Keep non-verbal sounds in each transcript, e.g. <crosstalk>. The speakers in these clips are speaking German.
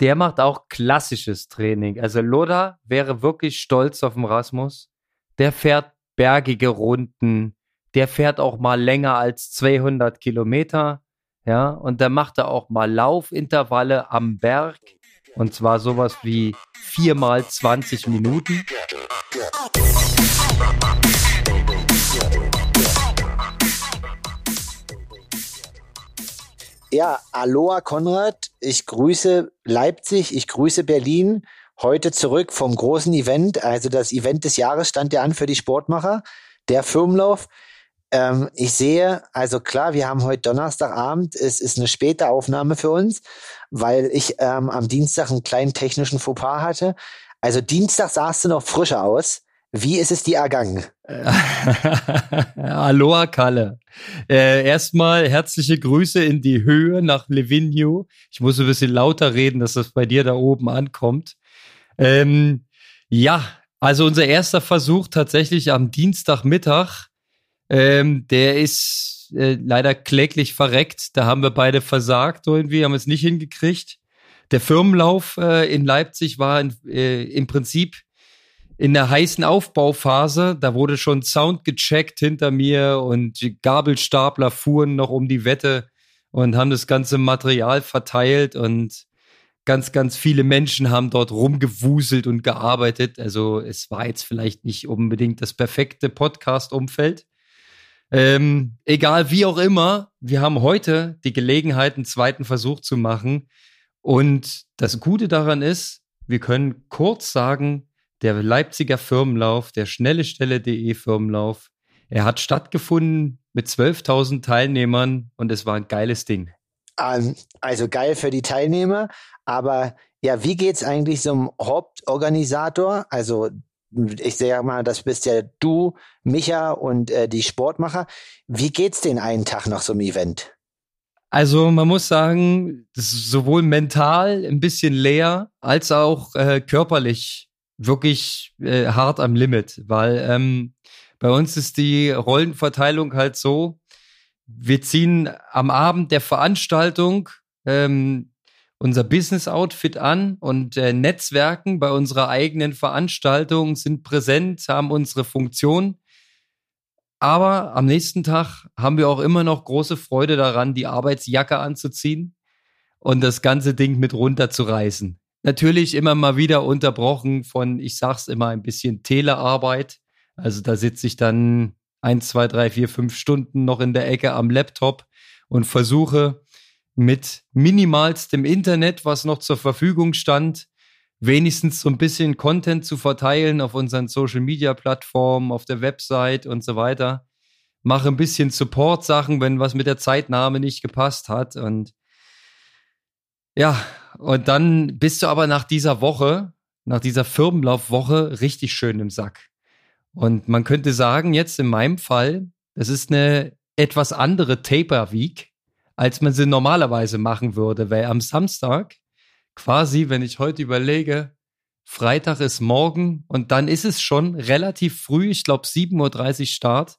der macht auch klassisches Training. Also Loda wäre wirklich stolz auf den Rasmus. Der fährt bergige Runden. Der fährt auch mal länger als 200 Kilometer. Ja, und der macht da auch mal Laufintervalle am Berg. Und zwar sowas wie viermal 20 Minuten. Ja, Aloha Konrad, ich grüße Leipzig, ich grüße Berlin. Heute zurück vom großen Event. Also das Event des Jahres stand ja an für die Sportmacher, der Firmenlauf. Ähm, ich sehe, also klar, wir haben heute Donnerstagabend, es ist eine späte Aufnahme für uns, weil ich ähm, am Dienstag einen kleinen technischen Fauxpas hatte. Also Dienstag sahst du noch frischer aus. Wie ist es dir ergangen? <laughs> Aloha Kalle. Äh, erstmal herzliche Grüße in die Höhe nach Livigno. Ich muss ein bisschen lauter reden, dass das bei dir da oben ankommt. Ähm, ja, also unser erster Versuch tatsächlich am Dienstagmittag. Ähm, der ist äh, leider kläglich verreckt. Da haben wir beide versagt irgendwie, haben es nicht hingekriegt. Der Firmenlauf äh, in Leipzig war in, äh, im Prinzip in der heißen Aufbauphase, da wurde schon Sound gecheckt hinter mir und Gabelstapler fuhren noch um die Wette und haben das ganze Material verteilt und ganz, ganz viele Menschen haben dort rumgewuselt und gearbeitet. Also es war jetzt vielleicht nicht unbedingt das perfekte Podcast-Umfeld. Ähm, egal wie auch immer, wir haben heute die Gelegenheit, einen zweiten Versuch zu machen. Und das Gute daran ist, wir können kurz sagen, der Leipziger Firmenlauf, der schnelle Stelle.de Firmenlauf. Er hat stattgefunden mit 12.000 Teilnehmern und es war ein geiles Ding. Ähm, also geil für die Teilnehmer, aber ja, wie geht's eigentlich zum Hauptorganisator? Also ich sage mal, das bist ja du, Micha und äh, die Sportmacher. Wie geht's den einen Tag nach so einem Event? Also man muss sagen, sowohl mental ein bisschen leer als auch äh, körperlich wirklich äh, hart am Limit, weil ähm, bei uns ist die Rollenverteilung halt so, wir ziehen am Abend der Veranstaltung ähm, unser Business-Outfit an und äh, Netzwerken bei unserer eigenen Veranstaltung sind präsent, haben unsere Funktion. Aber am nächsten Tag haben wir auch immer noch große Freude daran, die Arbeitsjacke anzuziehen und das ganze Ding mit runterzureißen. Natürlich immer mal wieder unterbrochen von, ich sag's immer, ein bisschen Telearbeit. Also da sitze ich dann eins, zwei, drei, vier, fünf Stunden noch in der Ecke am Laptop und versuche mit minimalstem Internet, was noch zur Verfügung stand, wenigstens so ein bisschen Content zu verteilen auf unseren Social Media Plattformen, auf der Website und so weiter. Mache ein bisschen Support-Sachen, wenn was mit der Zeitnahme nicht gepasst hat und ja, und dann bist du aber nach dieser Woche, nach dieser Firmenlaufwoche richtig schön im Sack. Und man könnte sagen, jetzt in meinem Fall, das ist eine etwas andere Taper Week, als man sie normalerweise machen würde, weil am Samstag quasi, wenn ich heute überlege, Freitag ist morgen und dann ist es schon relativ früh, ich glaube 7.30 Uhr Start,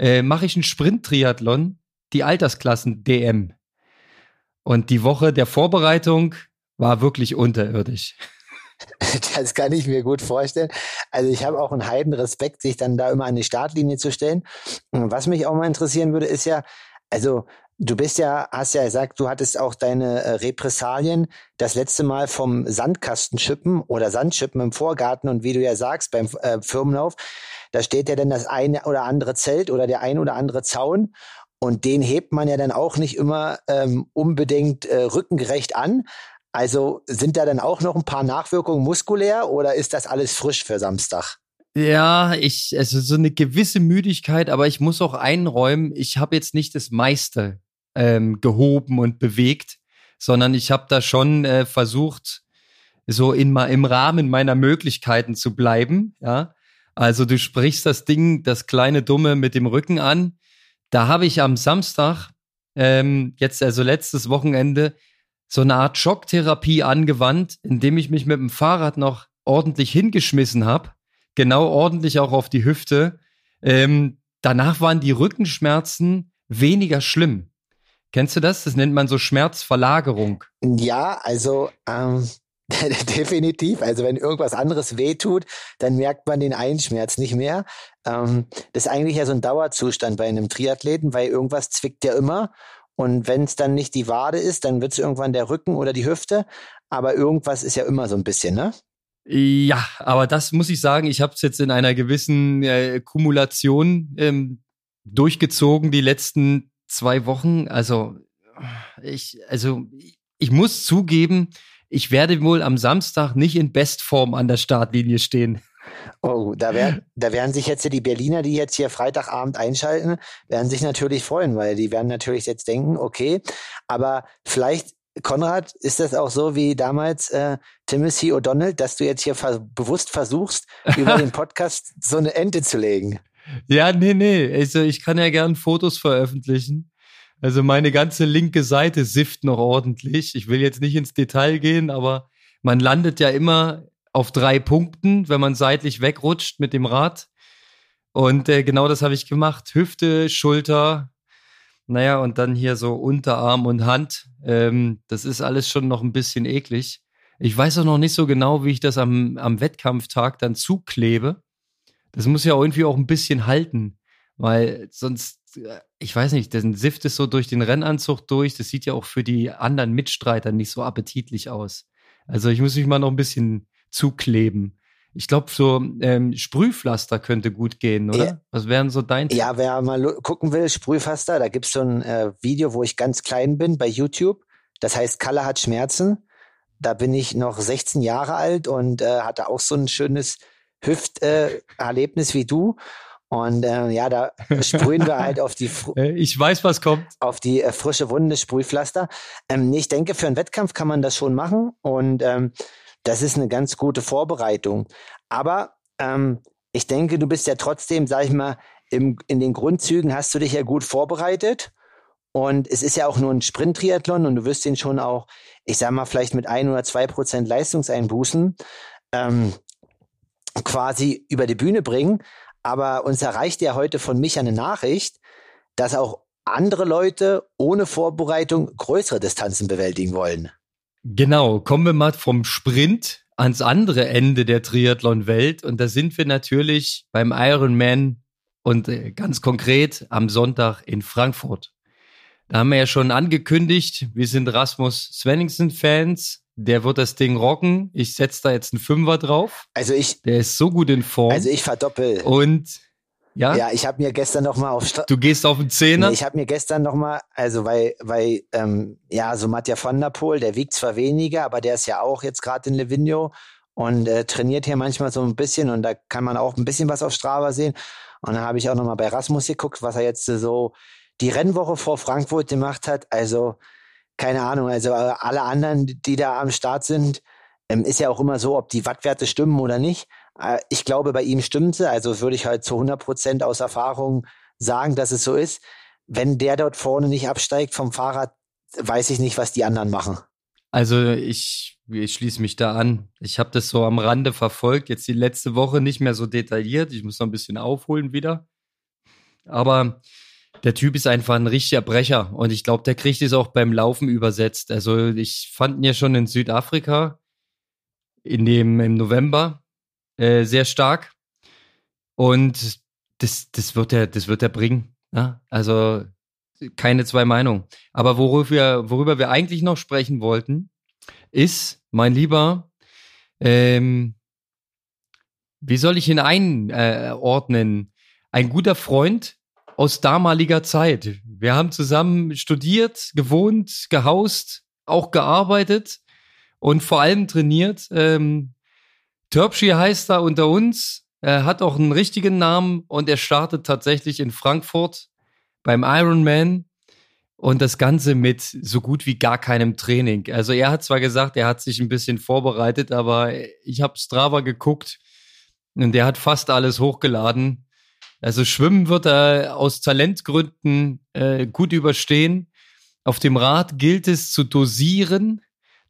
äh, mache ich einen Sprint-Triathlon, die Altersklassen DM. Und die Woche der Vorbereitung war wirklich unterirdisch. <laughs> Das kann ich mir gut vorstellen. Also ich habe auch einen heiden Respekt, sich dann da immer an die Startlinie zu stellen. Was mich auch mal interessieren würde, ist ja, also du bist ja, hast ja gesagt, du hattest auch deine äh, Repressalien das letzte Mal vom Sandkastenschippen oder Sandschippen im Vorgarten und wie du ja sagst, beim äh, Firmenlauf, da steht ja dann das eine oder andere Zelt oder der ein oder andere Zaun und den hebt man ja dann auch nicht immer ähm, unbedingt äh, rückengerecht an. Also sind da dann auch noch ein paar Nachwirkungen muskulär oder ist das alles frisch für Samstag? Ja, ich, also so eine gewisse Müdigkeit, aber ich muss auch einräumen, ich habe jetzt nicht das meiste ähm, gehoben und bewegt, sondern ich habe da schon äh, versucht, so in, im Rahmen meiner Möglichkeiten zu bleiben. Ja, also du sprichst das Ding, das kleine Dumme mit dem Rücken an. Da habe ich am Samstag, ähm, jetzt also letztes Wochenende, so eine Art Schocktherapie angewandt, indem ich mich mit dem Fahrrad noch ordentlich hingeschmissen habe, genau ordentlich auch auf die Hüfte. Ähm, danach waren die Rückenschmerzen weniger schlimm. Kennst du das? Das nennt man so Schmerzverlagerung. Ja, also ähm, <laughs> definitiv. Also wenn irgendwas anderes wehtut, dann merkt man den einen Schmerz nicht mehr. Ähm, das ist eigentlich ja so ein Dauerzustand bei einem Triathleten, weil irgendwas zwickt ja immer. Und wenn es dann nicht die Wade ist, dann wird es irgendwann der Rücken oder die Hüfte. Aber irgendwas ist ja immer so ein bisschen, ne? Ja, aber das muss ich sagen, ich habe es jetzt in einer gewissen äh, Kumulation ähm, durchgezogen die letzten zwei Wochen. Also ich, also ich muss zugeben, ich werde wohl am Samstag nicht in Bestform an der Startlinie stehen. Oh, da werden, da werden sich jetzt die Berliner, die jetzt hier Freitagabend einschalten, werden sich natürlich freuen, weil die werden natürlich jetzt denken, okay, aber vielleicht Konrad, ist das auch so wie damals äh, Timothy O'Donnell, dass du jetzt hier vers bewusst versuchst, über den <laughs> Podcast so eine Ente zu legen? Ja, nee, nee. Also ich kann ja gern Fotos veröffentlichen. Also meine ganze linke Seite sifft noch ordentlich. Ich will jetzt nicht ins Detail gehen, aber man landet ja immer auf drei Punkten, wenn man seitlich wegrutscht mit dem Rad. Und äh, genau das habe ich gemacht. Hüfte, Schulter, naja, und dann hier so Unterarm und Hand. Ähm, das ist alles schon noch ein bisschen eklig. Ich weiß auch noch nicht so genau, wie ich das am, am Wettkampftag dann zuklebe. Das muss ja irgendwie auch ein bisschen halten, weil sonst, äh, ich weiß nicht, der Sift ist so durch den Rennanzug durch. Das sieht ja auch für die anderen Mitstreiter nicht so appetitlich aus. Also ich muss mich mal noch ein bisschen zukleben. Ich glaube, so ähm, Sprühpflaster könnte gut gehen, oder? Ja. Was wären so dein Tipp? Ja, wer mal gucken will, Sprühpflaster, da gibt's so ein äh, Video, wo ich ganz klein bin bei YouTube. Das heißt, Kalle hat Schmerzen. Da bin ich noch 16 Jahre alt und äh, hatte auch so ein schönes Hüfterlebnis äh, wie du. Und äh, ja, da sprühen wir halt auf die. <laughs> Fr äh, ich weiß, was kommt. Auf die äh, frische Wunde Sprühpflaster. Ähm, ich denke, für einen Wettkampf kann man das schon machen. Und ähm, das ist eine ganz gute Vorbereitung. Aber ähm, ich denke, du bist ja trotzdem, sag ich mal, im, in den Grundzügen hast du dich ja gut vorbereitet. Und es ist ja auch nur ein Sprint-Triathlon und du wirst den schon auch, ich sag mal, vielleicht mit ein oder zwei Prozent Leistungseinbußen ähm, quasi über die Bühne bringen. Aber uns erreicht ja heute von mich eine Nachricht, dass auch andere Leute ohne Vorbereitung größere Distanzen bewältigen wollen. Genau, kommen wir mal vom Sprint ans andere Ende der Triathlon-Welt. Und da sind wir natürlich beim Ironman und äh, ganz konkret am Sonntag in Frankfurt. Da haben wir ja schon angekündigt, wir sind Rasmus Svenningsen-Fans. Der wird das Ding rocken. Ich setze da jetzt einen Fünfer drauf. Also ich. Der ist so gut in Form. Also ich verdoppel. Und ja? Ja, ich habe mir gestern noch mal auf Stra Du gehst auf den Zehner? Nee, ich habe mir gestern noch mal, also weil weil ähm, ja, so Matja van der Poel, der wiegt zwar weniger, aber der ist ja auch jetzt gerade in Livigno und äh, trainiert hier manchmal so ein bisschen und da kann man auch ein bisschen was auf Strava sehen. Und dann habe ich auch noch mal bei Rasmus geguckt, was er jetzt so die Rennwoche vor Frankfurt gemacht hat. Also keine Ahnung, also äh, alle anderen, die da am Start sind, ähm, ist ja auch immer so, ob die Wattwerte stimmen oder nicht. Äh, ich glaube, bei ihm stimmt sie. Also würde ich halt zu 100 Prozent aus Erfahrung sagen, dass es so ist. Wenn der dort vorne nicht absteigt vom Fahrrad, weiß ich nicht, was die anderen machen. Also ich, ich schließe mich da an. Ich habe das so am Rande verfolgt. Jetzt die letzte Woche nicht mehr so detailliert. Ich muss noch ein bisschen aufholen wieder. Aber der Typ ist einfach ein richtiger Brecher und ich glaube, der kriegt es auch beim Laufen übersetzt. Also ich fand ihn ja schon in Südafrika in dem im November äh, sehr stark. Und das, das wird er, das wird er bringen. Ja? Also keine zwei Meinungen. Aber worüber wir, worüber wir eigentlich noch sprechen wollten, ist, mein Lieber, ähm, wie soll ich ihn einordnen? Ein guter Freund aus damaliger Zeit. Wir haben zusammen studiert, gewohnt, gehaust, auch gearbeitet und vor allem trainiert. Ähm, Terpschi heißt er unter uns. Er hat auch einen richtigen Namen und er startet tatsächlich in Frankfurt beim Ironman und das Ganze mit so gut wie gar keinem Training. Also er hat zwar gesagt, er hat sich ein bisschen vorbereitet, aber ich habe Strava geguckt und der hat fast alles hochgeladen. Also Schwimmen wird er aus Talentgründen äh, gut überstehen. Auf dem Rad gilt es zu dosieren,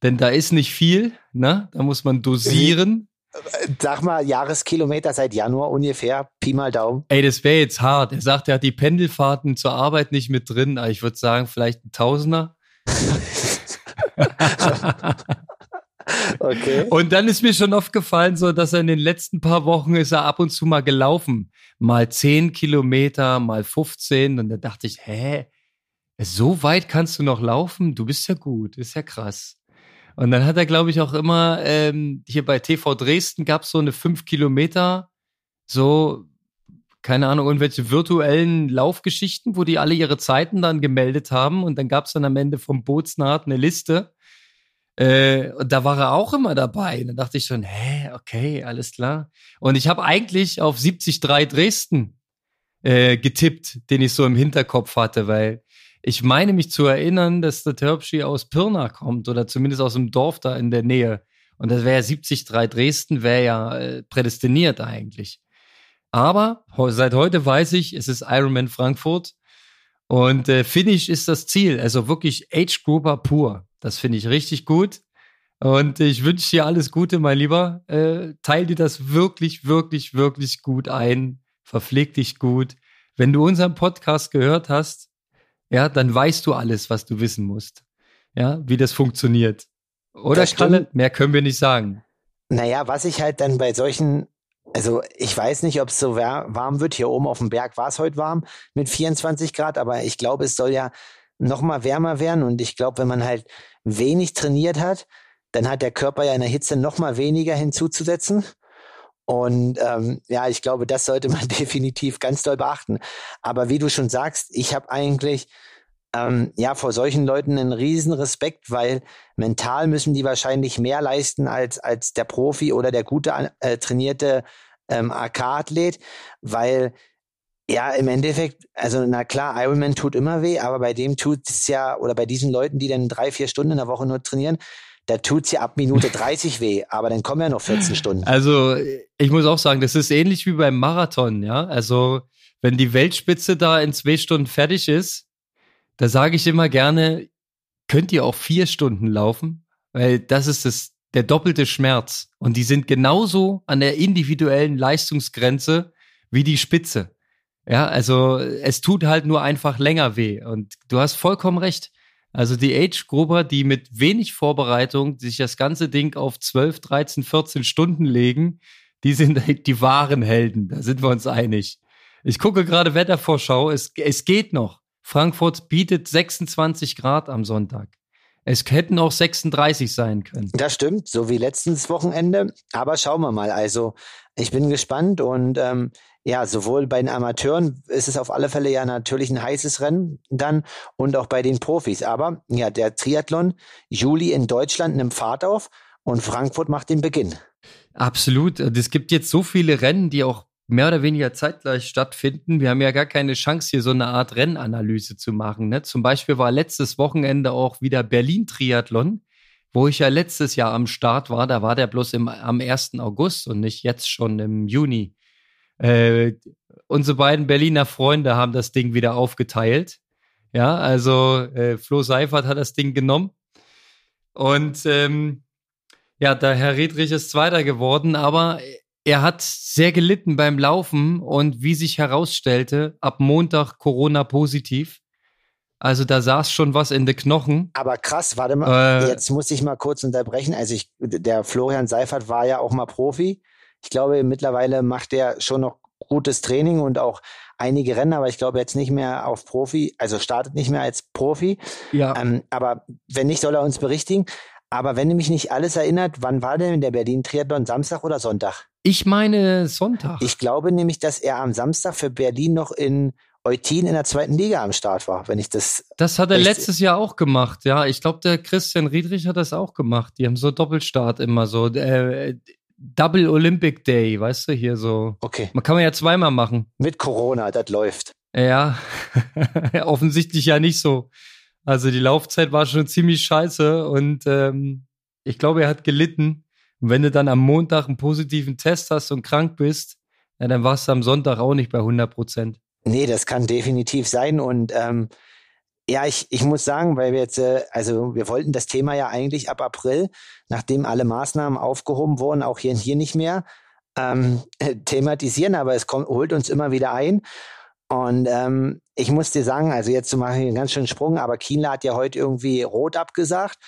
denn da ist nicht viel, ne? Da muss man dosieren. Sag mal, Jahreskilometer seit Januar ungefähr, Pi mal Daumen. Ey, das wäre jetzt hart. Er sagt, er hat die Pendelfahrten zur Arbeit nicht mit drin, aber ich würde sagen, vielleicht ein Tausender. okay. Und dann ist mir schon aufgefallen, so, dass er in den letzten paar Wochen ist er ab und zu mal gelaufen. Mal 10 Kilometer, mal 15. Und da dachte ich, hä? So weit kannst du noch laufen? Du bist ja gut, ist ja krass. Und dann hat er, glaube ich, auch immer ähm, hier bei TV Dresden gab es so eine fünf Kilometer, so, keine Ahnung, irgendwelche virtuellen Laufgeschichten, wo die alle ihre Zeiten dann gemeldet haben. Und dann gab es dann am Ende vom Bootsnaht eine Liste. Äh, und da war er auch immer dabei. Und dann dachte ich schon, hä, okay, alles klar. Und ich habe eigentlich auf 73 Dresden äh, getippt, den ich so im Hinterkopf hatte, weil ich meine mich zu erinnern, dass der Terpschi aus Pirna kommt oder zumindest aus dem Dorf da in der Nähe. Und das wäre ja 73 Dresden, wäre ja äh, prädestiniert eigentlich. Aber seit heute weiß ich, es ist Ironman Frankfurt und äh, Finish ist das Ziel. Also wirklich Age Grouper pur. Das finde ich richtig gut. Und ich wünsche dir alles Gute, mein Lieber. Äh, teil dir das wirklich, wirklich, wirklich gut ein. Verpfleg dich gut. Wenn du unseren Podcast gehört hast, ja, dann weißt du alles, was du wissen musst. Ja, wie das funktioniert. Oder das Kalle, mehr können wir nicht sagen. Naja, was ich halt dann bei solchen, also ich weiß nicht, ob es so warm wird. Hier oben auf dem Berg war es heute warm mit 24 Grad, aber ich glaube, es soll ja noch mal wärmer werden. Und ich glaube, wenn man halt wenig trainiert hat, dann hat der Körper ja in der Hitze noch mal weniger hinzuzusetzen. Und ähm, ja, ich glaube, das sollte man <laughs> definitiv ganz doll beachten. Aber wie du schon sagst, ich habe eigentlich ähm, ja vor solchen Leuten einen riesen Respekt, weil mental müssen die wahrscheinlich mehr leisten als als der Profi oder der gute äh, trainierte ähm, AK-Athlet, weil ja, im Endeffekt, also na klar, Ironman tut immer weh, aber bei dem tut es ja, oder bei diesen Leuten, die dann drei, vier Stunden in der Woche nur trainieren, da tut's ja ab Minute <laughs> 30 weh, aber dann kommen ja noch 14 Stunden. Also ich muss auch sagen, das ist ähnlich wie beim Marathon, ja. Also wenn die Weltspitze da in zwei Stunden fertig ist, da sage ich immer gerne, könnt ihr auch vier Stunden laufen, weil das ist das, der doppelte Schmerz. Und die sind genauso an der individuellen Leistungsgrenze wie die Spitze. Ja, also es tut halt nur einfach länger weh. Und du hast vollkommen recht. Also die Age-Grupper, die mit wenig Vorbereitung sich das ganze Ding auf 12, 13, 14 Stunden legen, die sind die wahren Helden. Da sind wir uns einig. Ich gucke gerade Wettervorschau. Es, es geht noch. Frankfurt bietet 26 Grad am Sonntag. Es hätten auch 36 sein können. Das stimmt, so wie letztes Wochenende. Aber schauen wir mal. Also ich bin gespannt und ähm, ja, sowohl bei den Amateuren ist es auf alle Fälle ja natürlich ein heißes Rennen dann und auch bei den Profis. Aber ja, der Triathlon Juli in Deutschland nimmt Fahrt auf und Frankfurt macht den Beginn. Absolut. Es gibt jetzt so viele Rennen, die auch mehr oder weniger zeitgleich stattfinden. Wir haben ja gar keine Chance, hier so eine Art Rennanalyse zu machen. Ne? Zum Beispiel war letztes Wochenende auch wieder Berlin-Triathlon, wo ich ja letztes Jahr am Start war. Da war der bloß im, am 1. August und nicht jetzt schon im Juni. Äh, unsere beiden Berliner Freunde haben das Ding wieder aufgeteilt. Ja, also äh, Flo Seifert hat das Ding genommen. Und ähm, ja, der Herr Riedrich ist Zweiter geworden, aber er hat sehr gelitten beim Laufen und wie sich herausstellte, ab Montag Corona positiv. Also da saß schon was in den Knochen. Aber krass, warte mal, äh, jetzt muss ich mal kurz unterbrechen. Also ich, der Florian Seifert war ja auch mal Profi ich glaube, mittlerweile macht er schon noch gutes Training und auch einige Rennen, aber ich glaube jetzt nicht mehr auf Profi, also startet nicht mehr als Profi. Ja. Ähm, aber wenn nicht, soll er uns berichtigen. Aber wenn mich nicht alles erinnert, wann war denn der Berlin Triathlon? Samstag oder Sonntag? Ich meine Sonntag. Ich glaube nämlich, dass er am Samstag für Berlin noch in Eutin in der zweiten Liga am Start war, wenn ich das. Das hat er letztes Jahr auch gemacht, ja. Ich glaube, der Christian Riedrich hat das auch gemacht. Die haben so Doppelstart immer so. Äh, Double Olympic Day, weißt du, hier so. Okay. Man kann man ja zweimal machen. Mit Corona, das läuft. <laughs> Ja, offensichtlich ja nicht so. Also die Laufzeit war schon ziemlich scheiße und ähm, ich glaube, er hat gelitten. Und wenn du dann am Montag einen positiven Test hast und krank bist, ja, dann warst du am Sonntag auch nicht bei 100 Prozent. Nee, das kann definitiv sein und ähm, Ja, ich, ich muss sagen, weil wir jetzt, äh, also wir wollten das Thema ja eigentlich ab April, nachdem alle Maßnahmen aufgehoben wurden, auch hier, hier nicht mehr ähm, <laughs> thematisieren, aber es kommt, holt uns immer wieder ein. Und ähm, ich muss dir sagen, also jetzt zu machen einen ganz schönen Sprung, aber Kienle hat ja heute irgendwie rot abgesagt.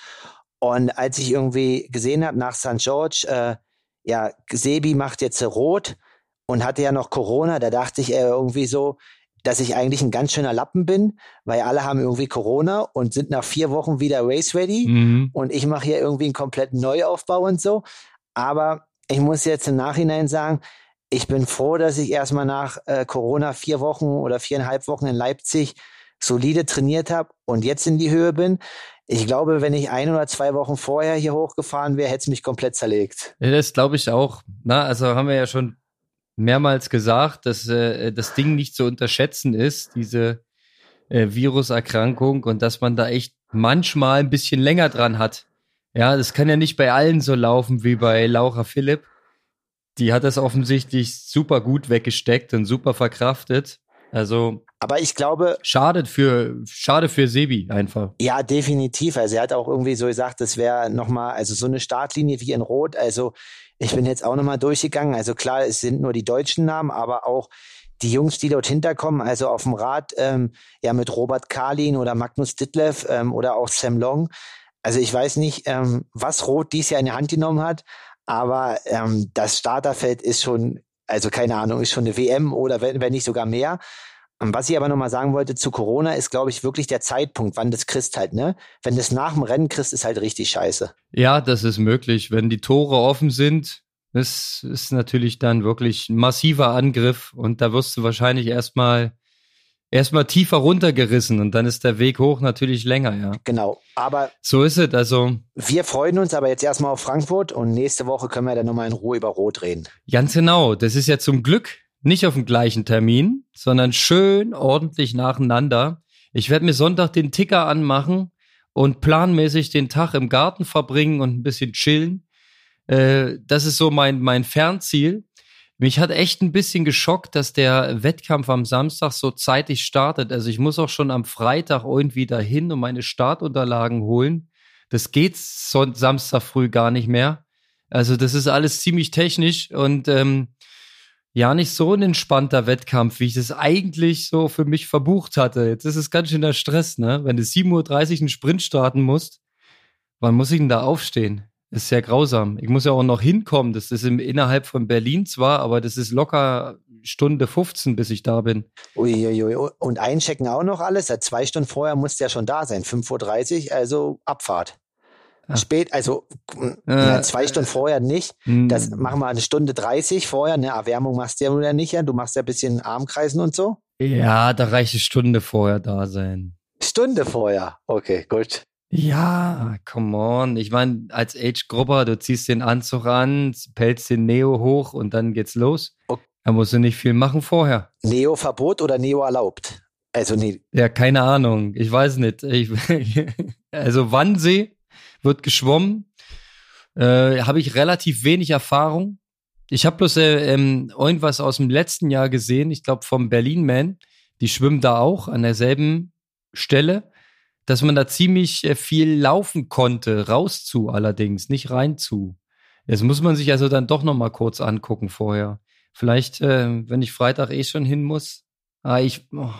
Und als ich irgendwie gesehen habe nach St. George, äh, ja, Sebi macht jetzt rot und hatte ja noch Corona, da dachte ich irgendwie so, dass ich eigentlich ein ganz schöner Lappen bin, weil alle haben irgendwie Corona und sind nach vier Wochen wieder race ready mhm. und ich mache hier irgendwie einen kompletten Neuaufbau und so. Aber ich muss jetzt im Nachhinein sagen, ich bin froh, dass ich erstmal nach äh, Corona vier Wochen oder viereinhalb Wochen in Leipzig solide trainiert habe und jetzt in die Höhe bin. Ich glaube, wenn ich ein oder zwei Wochen vorher hier hochgefahren wäre, hätte es mich komplett zerlegt. Ja, das glaube ich auch. Na, also haben wir ja schon mehrmals gesagt, dass äh, das Ding nicht zu unterschätzen ist, diese äh, Viruserkrankung und dass man da echt manchmal ein bisschen länger dran hat. Ja, das kann ja nicht bei allen so laufen wie bei Laura Philipp. Die hat das offensichtlich super gut weggesteckt und super verkraftet. Also. Aber ich glaube. Schade für, schade für Sebi einfach. Ja, definitiv. Also er hat auch irgendwie so gesagt, das wäre nochmal, also so eine Startlinie wie in Rot. Also ich bin jetzt auch nochmal durchgegangen. Also klar, es sind nur die deutschen Namen, aber auch die Jungs, die dort hinterkommen, also auf dem Rad, ähm, ja mit Robert Karlin oder Magnus Ditlev ähm, oder auch Sam Long. Also ich weiß nicht, ähm, was Rot dies Jahr in die Hand genommen hat, aber ähm, das Starterfeld ist schon, also keine Ahnung, ist schon eine WM oder wenn, wenn nicht sogar mehr. Was ich aber nochmal sagen wollte zu Corona, ist, glaube ich, wirklich der Zeitpunkt, wann das kriegst halt, ne? Wenn das nach dem Rennen kriegst, ist halt richtig scheiße. Ja, das ist möglich. Wenn die Tore offen sind, das ist natürlich dann wirklich ein massiver Angriff und da wirst du wahrscheinlich erstmal erstmal tiefer runtergerissen und dann ist der Weg hoch natürlich länger, ja. Genau, aber so ist es, also. Wir freuen uns aber jetzt erstmal auf Frankfurt und nächste Woche können wir dann nochmal in Ruhe über Rot reden. Ganz genau, das ist ja zum Glück nicht auf dem gleichen Termin, sondern schön ordentlich nacheinander. Ich werde mir Sonntag den Ticker anmachen und planmäßig den Tag im Garten verbringen und ein bisschen chillen. Äh, das ist so mein, mein Fernziel. Mich hat echt ein bisschen geschockt, dass der Wettkampf am Samstag so zeitig startet. Also ich muss auch schon am Freitag irgendwie dahin und meine Startunterlagen holen. Das geht Samstag früh gar nicht mehr. Also das ist alles ziemlich technisch und ähm, ja nicht so ein entspannter Wettkampf, wie ich das eigentlich so für mich verbucht hatte. Jetzt ist es ganz schön der Stress, ne? Wenn du 7.30 Uhr einen Sprint starten musst, wann muss ich denn da aufstehen? Ist sehr grausam. Ich muss ja auch noch hinkommen. Das ist im, innerhalb von Berlin zwar, aber das ist locker Stunde 15, bis ich da bin. Uiuiui. Und einchecken auch noch alles. Seit zwei Stunden vorher muss der schon da sein. 5.30 Uhr, also Abfahrt. Ach. Spät, also äh, zwei Stunden vorher nicht. Hm. Das machen wir eine Stunde 30 vorher. Eine Erwärmung machst du ja wieder nicht. Ja? Du machst ja ein bisschen Armkreisen und so. Ja, da reicht eine Stunde vorher da sein. Stunde vorher. Okay, gut. Ja, come on. Ich meine, als Age-Grupper, du ziehst den Anzug an, pelzt den Neo hoch und dann geht's los. Okay. Da musst du nicht viel machen vorher. Neo-Verbot oder Neo erlaubt? Also nee. Ja, keine Ahnung. Ich weiß nicht. Ich, <laughs> also Wannsee wird geschwommen. Äh, Habe ich relativ wenig Erfahrung. Ich habe bloß äh, ähm, irgendwas aus dem letzten Jahr gesehen. Ich glaube vom Berlin Man. Die schwimmen da auch an derselben Stelle dass man da ziemlich äh, viel laufen konnte, raus zu allerdings, nicht rein zu. Das muss man sich also dann doch noch mal kurz angucken vorher. Vielleicht, äh, wenn ich Freitag eh schon hin muss. Ah, ich, oh,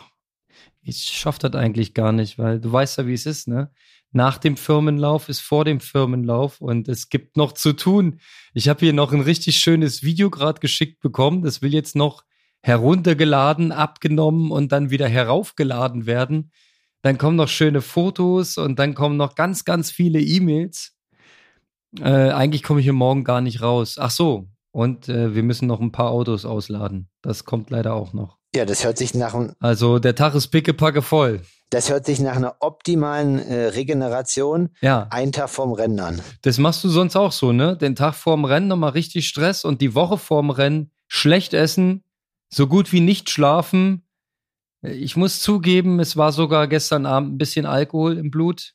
ich schaff das eigentlich gar nicht, weil du weißt ja, wie es ist, ne? Nach dem Firmenlauf ist vor dem Firmenlauf und es gibt noch zu tun. Ich habe hier noch ein richtig schönes Video gerade geschickt bekommen. Das will jetzt noch heruntergeladen, abgenommen und dann wieder heraufgeladen werden dann kommen noch schöne Fotos und dann kommen noch ganz, ganz viele E-Mails. Äh, eigentlich komme ich hier morgen gar nicht raus. Ach so, und äh, wir müssen noch ein paar Autos ausladen. Das kommt leider auch noch. Ja, das hört sich nach einem. Also der Tag ist pickepacke voll. Das hört sich nach einer optimalen äh, Regeneration ja. einen Tag vorm Rennen an. Das machst du sonst auch so, ne? Den Tag vorm Rennen nochmal richtig Stress und die Woche vorm Rennen schlecht essen, so gut wie nicht schlafen, ich muss zugeben, es war sogar gestern Abend ein bisschen Alkohol im Blut.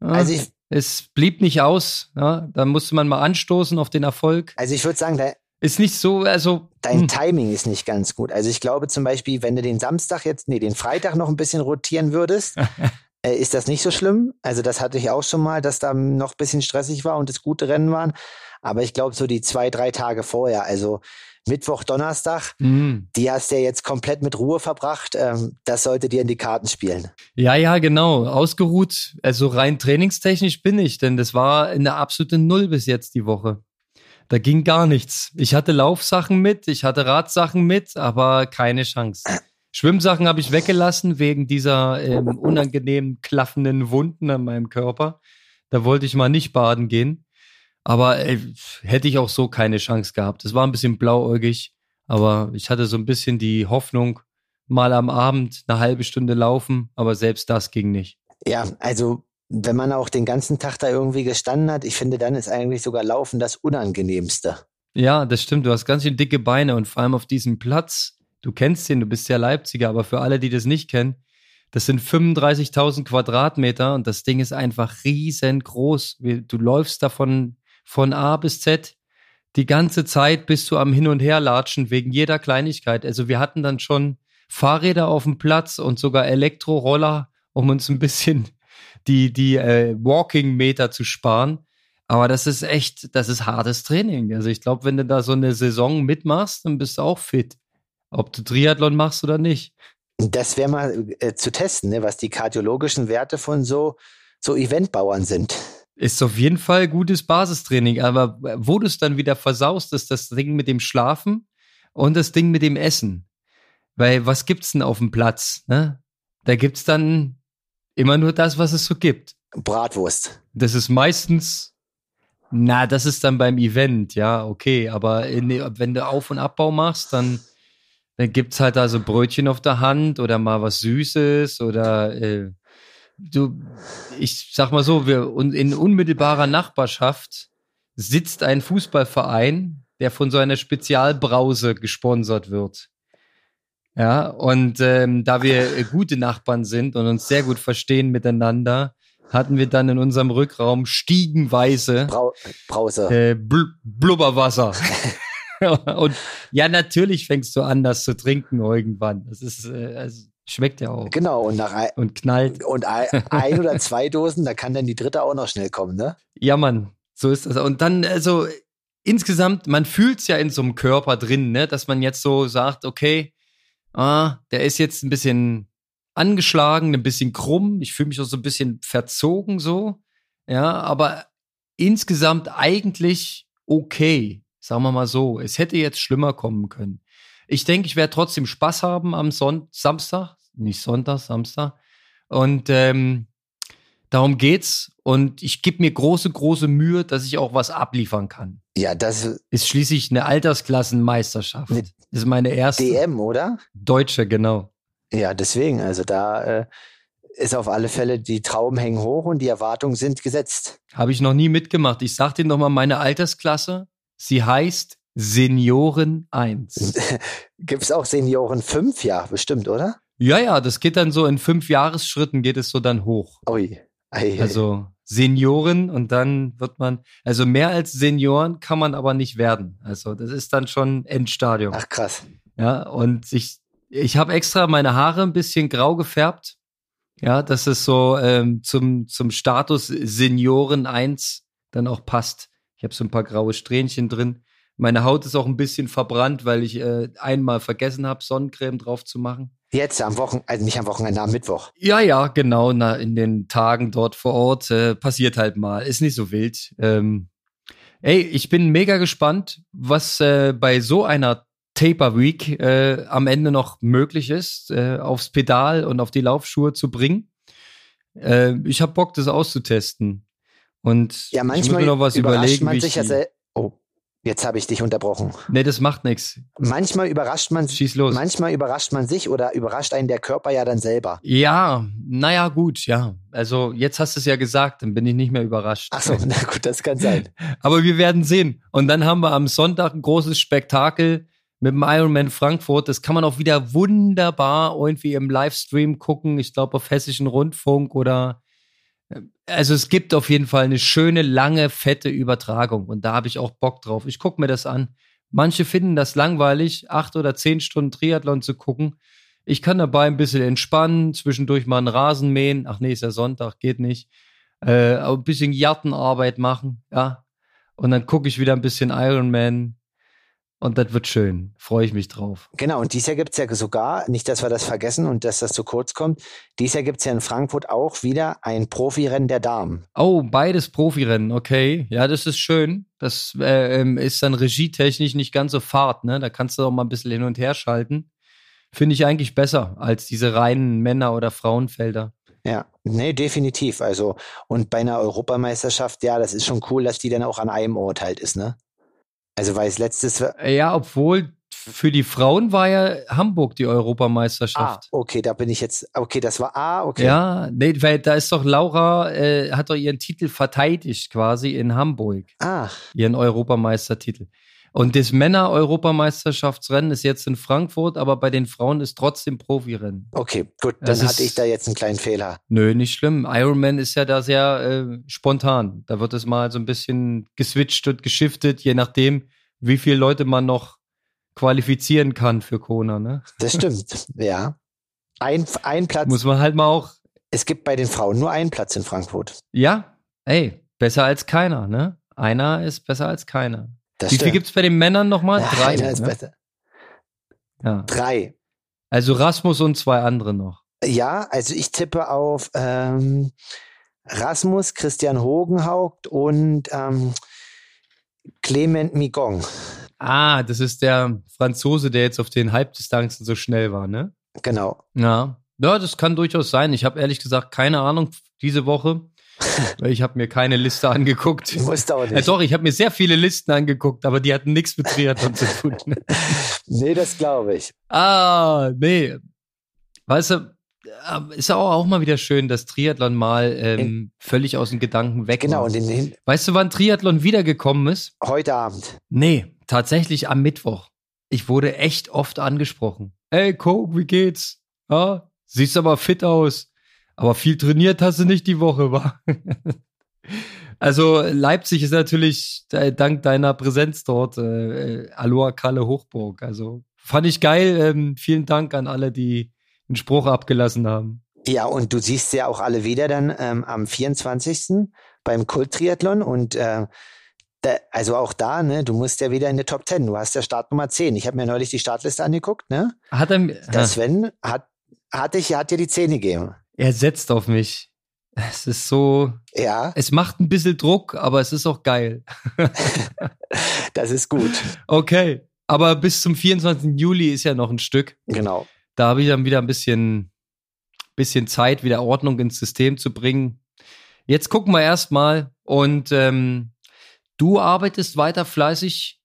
Ja, also ich, es blieb nicht aus. Ja, da musste man mal anstoßen auf den Erfolg. Also ich würde sagen, da ist nicht so, also. Dein hm. Timing ist nicht ganz gut. Also ich glaube zum Beispiel, wenn du den Samstag jetzt, nee, den Freitag noch ein bisschen rotieren würdest, <laughs> äh, ist das nicht so schlimm. Also das hatte ich auch schon mal, dass da noch ein bisschen stressig war und es gute Rennen waren. Aber ich glaube, so die zwei, drei Tage vorher, also Mittwoch, Donnerstag, mhm. die hast du ja jetzt komplett mit Ruhe verbracht. Ähm, das sollte dir in die Karten spielen. Ja, ja, genau. Ausgeruht, also rein trainingstechnisch bin ich, denn das war eine absolute Null bis jetzt die Woche. Da ging gar nichts. Ich hatte Laufsachen mit, ich hatte Radsachen mit, aber keine Chance. Schwimmsachen habe ich weggelassen wegen dieser ähm, unangenehmen klaffenden Wunden an meinem Körper. Da wollte ich mal nicht baden gehen. Aber äh, hätte ich auch so keine Chance gehabt. Es war ein bisschen blauäugig, aber ich hatte so ein bisschen die Hoffnung, mal am Abend eine halbe Stunde laufen, aber selbst das ging nicht. Ja, also wenn man auch den ganzen Tag da irgendwie gestanden hat, ich finde, dann ist eigentlich sogar Laufen das Unangenehmste. Ja, das stimmt. Du hast ganz schön dicke Beine und vor allem auf diesem Platz. Du kennst den, du bist ja Leipziger, aber für alle, die das nicht kennen, das sind 35.000 Quadratmeter und das Ding ist einfach riesengroß. Du läufst davon von A bis Z die ganze Zeit bist du am Hin und Her latschen wegen jeder Kleinigkeit. Also wir hatten dann schon Fahrräder auf dem Platz und sogar Elektroroller, um uns ein bisschen die, die äh, Walking-Meter zu sparen. Aber das ist echt, das ist hartes Training. Also ich glaube, wenn du da so eine Saison mitmachst, dann bist du auch fit. Ob du Triathlon machst oder nicht. Das wäre mal äh, zu testen, ne, was die kardiologischen Werte von so, so Eventbauern sind. Ist auf jeden Fall gutes Basistraining, aber wo du es dann wieder versaust, ist das Ding mit dem Schlafen und das Ding mit dem Essen. Weil was gibt's denn auf dem Platz? Ne? Da gibt's dann immer nur das, was es so gibt. Bratwurst. Das ist meistens, na, das ist dann beim Event, ja, okay. Aber in, wenn du Auf- und Abbau machst, dann, dann gibt's halt da so Brötchen auf der Hand oder mal was Süßes oder äh, du, ich sag mal so, wir in unmittelbarer Nachbarschaft sitzt ein Fußballverein, der von so einer Spezialbrause gesponsert wird. Ja, und ähm, da wir gute Nachbarn sind und uns sehr gut verstehen miteinander, hatten wir dann in unserem Rückraum stiegenweise Brau Brause. Äh, Bl Blubberwasser. <laughs> und ja, natürlich fängst du an, das zu trinken irgendwann. Das ist, äh, also, Schmeckt ja auch. Genau, und nach ein, und knallt. Und ein, ein oder zwei Dosen, da kann dann die dritte auch noch schnell kommen, ne? Ja, Mann, so ist das. Und dann, also insgesamt, man fühlt es ja in so einem Körper drin, ne, dass man jetzt so sagt, okay, ah, der ist jetzt ein bisschen angeschlagen, ein bisschen krumm, ich fühle mich auch so ein bisschen verzogen so. Ja, aber insgesamt eigentlich okay, sagen wir mal so. Es hätte jetzt schlimmer kommen können. Ich denke, ich werde trotzdem Spaß haben am Son Samstag, nicht Sonntag, Samstag. Und ähm, darum geht's. Und ich gebe mir große, große Mühe, dass ich auch was abliefern kann. Ja, das ist schließlich eine Altersklassenmeisterschaft. Eine das ist meine erste. DM, oder? Deutsche, genau. Ja, deswegen. Also da äh, ist auf alle Fälle die Trauben hängen hoch und die Erwartungen sind gesetzt. Habe ich noch nie mitgemacht. Ich sag dir nochmal meine Altersklasse. Sie heißt Senioren 1. Gibt es auch Senioren 5? Ja, bestimmt, oder? Ja, ja, das geht dann so in fünf Jahresschritten geht es so dann hoch. Ui. Ei, also Senioren und dann wird man, also mehr als Senioren kann man aber nicht werden. Also das ist dann schon Endstadium. Ach krass. Ja, und ich, ich habe extra meine Haare ein bisschen grau gefärbt. Ja, dass es so ähm, zum, zum Status Senioren 1 dann auch passt. Ich habe so ein paar graue Strähnchen drin. Meine Haut ist auch ein bisschen verbrannt, weil ich äh, einmal vergessen habe, Sonnencreme drauf zu machen. Jetzt am Wochenende, also nicht am Wochenende, am Mittwoch. Ja, ja, genau. Na, in den Tagen dort vor Ort äh, passiert halt mal. Ist nicht so wild. Ähm, ey, ich bin mega gespannt, was äh, bei so einer Taper Week äh, am Ende noch möglich ist, äh, aufs Pedal und auf die Laufschuhe zu bringen. Äh, ich habe Bock, das auszutesten. Und ja, manchmal ich muss mir noch was überlegen. Man sich ja Jetzt habe ich dich unterbrochen. Nee, das macht nichts. Manchmal überrascht man Schieß los. Manchmal überrascht man sich oder überrascht einen der Körper ja dann selber. Ja, naja, gut, ja. Also jetzt hast du es ja gesagt, dann bin ich nicht mehr überrascht. Ach so, na gut, das kann sein. <laughs> Aber wir werden sehen. Und dann haben wir am Sonntag ein großes Spektakel mit dem Ironman Frankfurt. Das kann man auch wieder wunderbar irgendwie im Livestream gucken. Ich glaube auf Hessischen Rundfunk oder also es gibt auf jeden Fall eine schöne, lange, fette Übertragung und da habe ich auch Bock drauf. Ich gucke mir das an. Manche finden das langweilig, acht oder zehn Stunden Triathlon zu gucken. Ich kann dabei ein bisschen entspannen, zwischendurch mal einen Rasen mähen. Ach nee, ist ja Sonntag, geht nicht. Äh, ein bisschen Gartenarbeit machen, ja. Und dann gucke ich wieder ein bisschen Iron Man, und das wird schön. Freue ich mich drauf. Genau, und dieses Jahr gibt es ja sogar, nicht, dass wir das vergessen und dass das zu kurz kommt, dieses Jahr gibt es ja in Frankfurt auch wieder ein Profirennen der Damen. Oh, beides Profirennen, okay. Ja, das ist schön. Das äh, ähm, ist dann regietechnisch nicht ganz so fad, ne? Da kannst du auch mal ein bisschen hin und her schalten. Finde ich eigentlich besser als diese reinen Männer- oder Frauenfelder. Ja, nee, definitiv. Also, und bei einer Europameisterschaft, ja, das ist schon cool, dass die dann auch an einem Ort halt ist, ne? Also weil es letztes Ja, obwohl für die Frauen war ja Hamburg die Europameisterschaft. Ah, okay, da bin ich jetzt. Okay, das war ah, okay. Ja, nee, weil da ist doch Laura äh, hat doch ihren Titel verteidigt quasi in Hamburg. Ah. Ihren Europameistertitel. Und das Männer-Europameisterschaftsrennen ist jetzt in Frankfurt, aber bei den Frauen ist trotzdem Profirennen. Okay, gut, dann das hatte ich da jetzt einen kleinen Fehler. Nö, nicht schlimm. Ironman ist ja da sehr äh, spontan. Da wird es mal so ein bisschen geswitcht und geschiftet, je nachdem, wie viele Leute man noch qualifizieren kann für Kona. Ne? Das stimmt, <laughs> ja. Ein, ein Platz. Muss man halt mal auch. Es gibt bei den Frauen nur einen Platz in Frankfurt. Ja, ey, besser als keiner, ne? Einer ist besser als keiner. Das Wie viel gibt es bei den Männern nochmal? Ja, Drei. Einer ist ne? besser. Ja. Drei. Also Rasmus und zwei andere noch. Ja, also ich tippe auf ähm, Rasmus, Christian Hogenhaupt und ähm, Clement Migong. Ah, das ist der Franzose, der jetzt auf den Halbdistanzen so schnell war, ne? Genau. Ja. Ja, das kann durchaus sein. Ich habe ehrlich gesagt keine Ahnung diese Woche. Ich habe mir keine Liste angeguckt. Musst auch nicht. Ja, doch, ich habe mir sehr viele Listen angeguckt, aber die hatten nichts mit Triathlon zu tun. <laughs> nee, das glaube ich. Ah, nee. Weißt du, äh, ist auch, auch mal wieder schön, dass Triathlon mal ähm, völlig aus den Gedanken weg Genau. in den, Weißt du, wann Triathlon wiedergekommen ist? heute Abend. Nee, tatsächlich am Mittwoch. Ich wurde echt oft angesprochen. Hey, Coke, wie geht's? Ja, siehst aber fit aus. Aber viel trainiert hast du nicht die Woche, war. <laughs> Also Leipzig ist natürlich äh, dank deiner Präsenz dort äh, Aloha Kalle Hochburg. Also fand ich geil. Ähm, vielen Dank an alle, die einen Spruch abgelassen haben. Ja, und du siehst ja auch alle wieder dann ähm, am 24. beim Kult-Triathlon und äh, da, also auch da, ne, du musst ja wieder in der Top 10. Du hast ja Startnummer 10. Ich habe mir neulich die Startliste angeguckt, ne? Hat er, Der Sven hat, hat, dich, hat dir die 10 gegeben. Er setzt auf mich. Es ist so, Ja, es macht ein bisschen Druck, aber es ist auch geil. <laughs> das ist gut. Okay, aber bis zum 24. Juli ist ja noch ein Stück. Genau. Da habe ich dann wieder ein bisschen, bisschen Zeit, wieder Ordnung ins System zu bringen. Jetzt gucken wir erstmal und ähm, du arbeitest weiter fleißig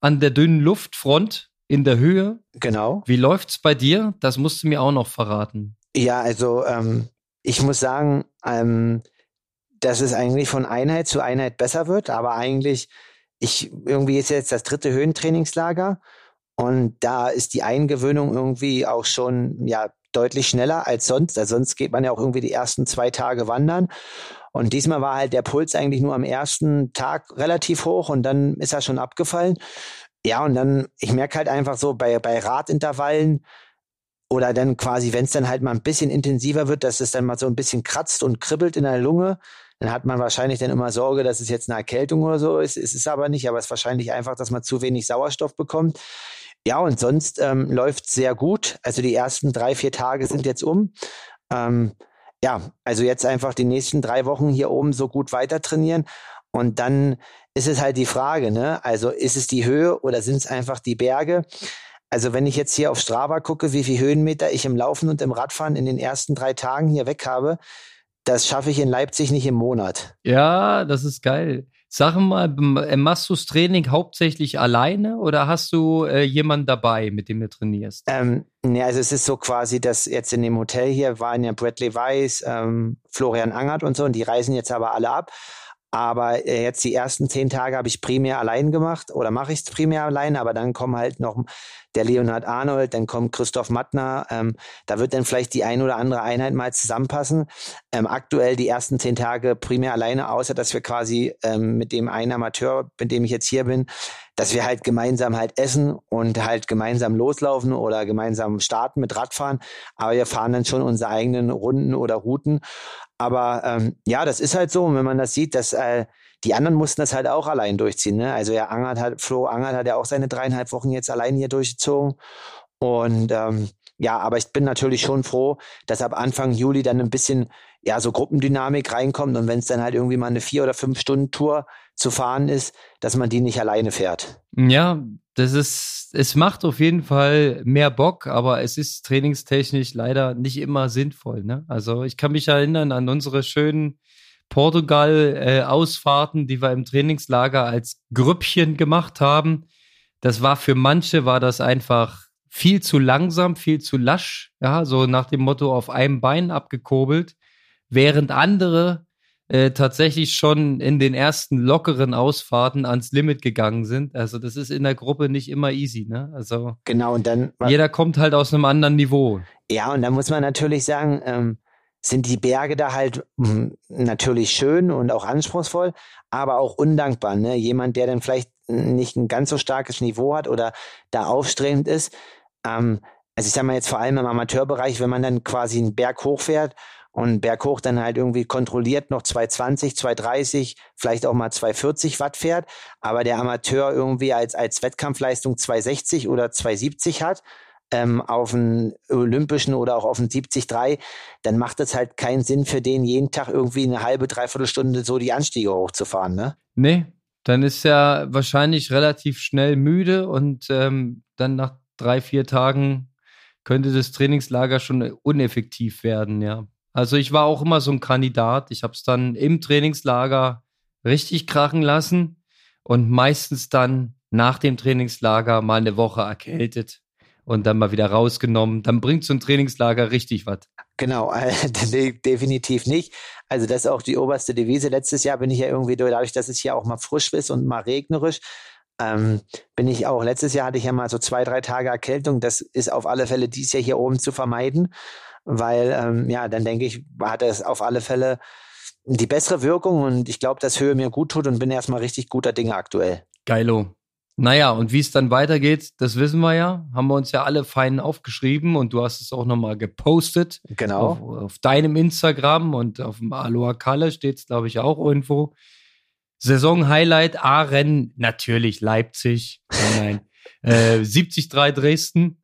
an der dünnen Luftfront in der Höhe. Genau. Wie läuft's bei dir? Das musst du mir auch noch verraten. Ja, also ähm, ich muss sagen, ähm, dass es eigentlich von Einheit zu Einheit besser wird, aber eigentlich, ich irgendwie ist jetzt das dritte Höhentrainingslager und da ist die Eingewöhnung irgendwie auch schon ja deutlich schneller als sonst. Also sonst geht man ja auch irgendwie die ersten zwei Tage wandern. Und diesmal war halt der Puls eigentlich nur am ersten Tag relativ hoch und dann ist er schon abgefallen. Ja, und dann, ich merke halt einfach so bei, bei Radintervallen, oder dann quasi, wenn es dann halt mal ein bisschen intensiver wird, dass es dann mal so ein bisschen kratzt und kribbelt in der Lunge, dann hat man wahrscheinlich dann immer Sorge, dass es jetzt eine Erkältung oder so ist. Es ist aber nicht, aber es ist wahrscheinlich einfach, dass man zu wenig Sauerstoff bekommt. Ja, und sonst ähm, läuft sehr gut. Also die ersten drei, vier Tage sind jetzt um. Ähm, ja, also jetzt einfach die nächsten drei Wochen hier oben so gut weiter trainieren. Und dann ist es halt die Frage, ne? Also ist es die Höhe oder sind es einfach die Berge? Also wenn ich jetzt hier auf Strava gucke, wie viel Höhenmeter ich im Laufen und im Radfahren in den ersten drei Tagen hier weg habe, das schaffe ich in Leipzig nicht im Monat. Ja, das ist geil. Sag mal, äh, machst du das Training hauptsächlich alleine oder hast du äh, jemanden dabei, mit dem du trainierst? Ähm, ne, also es ist so quasi, dass jetzt in dem Hotel hier waren ja Bradley Weiss, ähm, Florian Angert und so, und die reisen jetzt aber alle ab. Aber äh, jetzt die ersten zehn Tage habe ich primär allein gemacht oder mache ich es primär allein, aber dann kommen halt noch der Leonhard Arnold, dann kommt Christoph Mattner. Ähm, da wird dann vielleicht die ein oder andere Einheit mal zusammenpassen. Ähm, aktuell die ersten zehn Tage primär alleine, außer dass wir quasi ähm, mit dem einen Amateur, mit dem ich jetzt hier bin, dass wir halt gemeinsam halt essen und halt gemeinsam loslaufen oder gemeinsam starten mit Radfahren. Aber wir fahren dann schon unsere eigenen Runden oder Routen. Aber ähm, ja, das ist halt so. Und wenn man das sieht, dass äh, die anderen mussten das halt auch allein durchziehen. Ne? Also ja, Angert hat, Flo Angert hat ja auch seine dreieinhalb Wochen jetzt allein hier durchgezogen. Und ähm, ja, aber ich bin natürlich schon froh, dass ab Anfang Juli dann ein bisschen ja so Gruppendynamik reinkommt und wenn es dann halt irgendwie mal eine vier oder fünf Stunden Tour zu fahren ist, dass man die nicht alleine fährt. Ja, das ist, es macht auf jeden Fall mehr Bock, aber es ist trainingstechnisch leider nicht immer sinnvoll. Ne? Also ich kann mich erinnern an unsere schönen Portugal-Ausfahrten, äh, die wir im Trainingslager als Grüppchen gemacht haben. Das war für manche war das einfach viel zu langsam, viel zu lasch, ja, so nach dem Motto auf einem Bein abgekurbelt, während andere äh, tatsächlich schon in den ersten lockeren Ausfahrten ans Limit gegangen sind. Also das ist in der Gruppe nicht immer easy, ne? Also genau und dann jeder kommt halt aus einem anderen Niveau. Ja und da muss man natürlich sagen, ähm, sind die Berge da halt mh, hm, natürlich schön und auch anspruchsvoll, aber auch undankbar. Ne? Jemand, der dann vielleicht nicht ein ganz so starkes Niveau hat oder da aufstrebend ist, ähm, also ich sag mal jetzt vor allem im Amateurbereich, wenn man dann quasi einen Berg hochfährt und berghoch dann halt irgendwie kontrolliert noch 220, 230, vielleicht auch mal 240 Watt fährt, aber der Amateur irgendwie als, als Wettkampfleistung 260 oder 270 hat, ähm, auf einen olympischen oder auch auf einen 70-3, dann macht es halt keinen Sinn für den, jeden Tag irgendwie eine halbe, dreiviertel Stunde so die Anstiege hochzufahren, ne? Nee, dann ist er wahrscheinlich relativ schnell müde und ähm, dann nach drei, vier Tagen könnte das Trainingslager schon uneffektiv werden, ja. Also ich war auch immer so ein Kandidat. Ich habe es dann im Trainingslager richtig krachen lassen und meistens dann nach dem Trainingslager mal eine Woche erkältet und dann mal wieder rausgenommen. Dann bringt so ein Trainingslager richtig was. Genau, <laughs> äh, definitiv nicht. Also das ist auch die oberste Devise. Letztes Jahr bin ich ja irgendwie dadurch, dass es hier auch mal frisch ist und mal regnerisch, ähm, bin ich auch, letztes Jahr hatte ich ja mal so zwei, drei Tage Erkältung. Das ist auf alle Fälle dies Jahr hier oben zu vermeiden, weil, ähm, ja, dann denke ich, hat es auf alle Fälle die bessere Wirkung und ich glaube, dass Höhe mir gut tut und bin erstmal richtig guter Dinge aktuell. Geilo. Naja, und wie es dann weitergeht, das wissen wir ja. Haben wir uns ja alle fein aufgeschrieben und du hast es auch nochmal gepostet. Genau. Auf, auf, deinem Instagram und auf dem Aloha Kalle steht es, glaube ich, auch irgendwo. Saison-Highlight A-Rennen, natürlich Leipzig. Nein, <laughs> äh, 73 Dresden.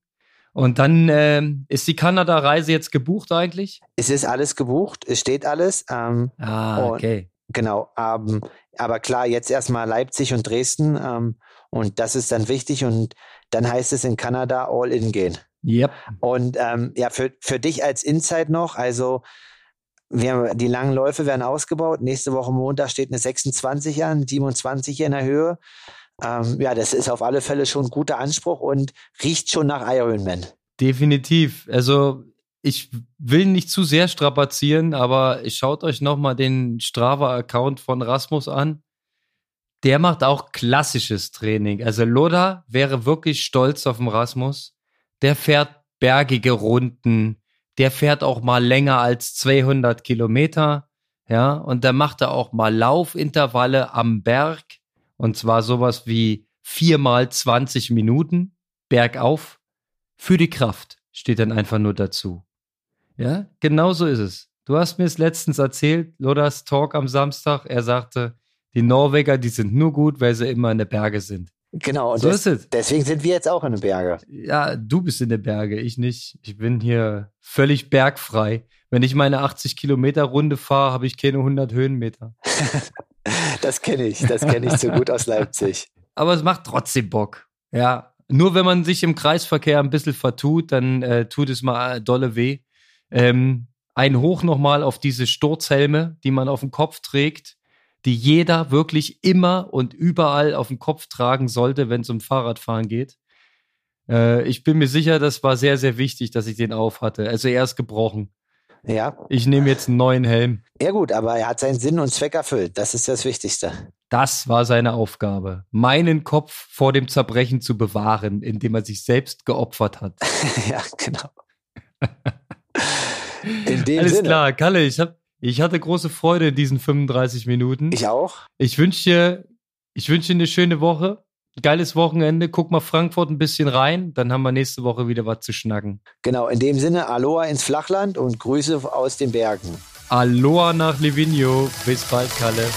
Und dann äh, ist die Kanada-Reise jetzt gebucht eigentlich? Es ist alles gebucht, es steht alles. Ähm, ah, okay. Genau, ähm, aber klar, jetzt erstmal Leipzig und Dresden ähm, und das ist dann wichtig und dann heißt es in Kanada all in gehen. Yep. Und ähm, ja, für, für dich als Insight noch, also wir, die langen Läufe werden ausgebaut. Nächste Woche Montag steht eine 26 an, 27 in der Höhe. Ähm, ja, das ist auf alle Fälle schon ein guter Anspruch und riecht schon nach Ironman. Definitiv. Also ich will nicht zu sehr strapazieren, aber schaut euch nochmal den Strava-Account von Rasmus an. Der macht auch klassisches Training. Also Loda wäre wirklich stolz auf den Rasmus. Der fährt bergige Runden, der fährt auch mal länger als 200 Kilometer, ja, und der macht da auch mal Laufintervalle am Berg, und zwar sowas wie viermal 20 Minuten bergauf für die Kraft, steht dann einfach nur dazu. Ja, genau so ist es. Du hast mir es letztens erzählt, Lodas Talk am Samstag. Er sagte, die Norweger, die sind nur gut, weil sie immer in den Berge sind. Genau, und so des, ist es. deswegen sind wir jetzt auch in den Bergen. Ja, du bist in den Bergen, ich nicht. Ich bin hier völlig bergfrei. Wenn ich meine 80 Kilometer Runde fahre, habe ich keine 100 Höhenmeter. <laughs> das kenne ich, das kenne ich so gut aus Leipzig. <laughs> Aber es macht trotzdem Bock. Ja, nur wenn man sich im Kreisverkehr ein bisschen vertut, dann äh, tut es mal dolle weh. Ähm, ein Hoch nochmal auf diese Sturzhelme, die man auf dem Kopf trägt die jeder wirklich immer und überall auf dem Kopf tragen sollte, wenn es um Fahrradfahren geht. Äh, ich bin mir sicher, das war sehr, sehr wichtig, dass ich den auf hatte. Also er ist gebrochen. Ja. Ich nehme jetzt einen neuen Helm. Ja gut, aber er hat seinen Sinn und Zweck erfüllt. Das ist das Wichtigste. Das war seine Aufgabe, meinen Kopf vor dem Zerbrechen zu bewahren, indem er sich selbst geopfert hat. <laughs> ja, genau. <laughs> Alles Sinne. klar, Kalle, ich habe ich hatte große Freude in diesen 35 Minuten. Ich auch. Ich wünsche dir, ich wünsche dir eine schöne Woche. geiles Wochenende. Guck mal Frankfurt ein bisschen rein, dann haben wir nächste Woche wieder was zu schnacken. Genau, in dem Sinne, Aloha ins Flachland und Grüße aus den Bergen. Aloha nach Livigno. Bis bald, Kalle.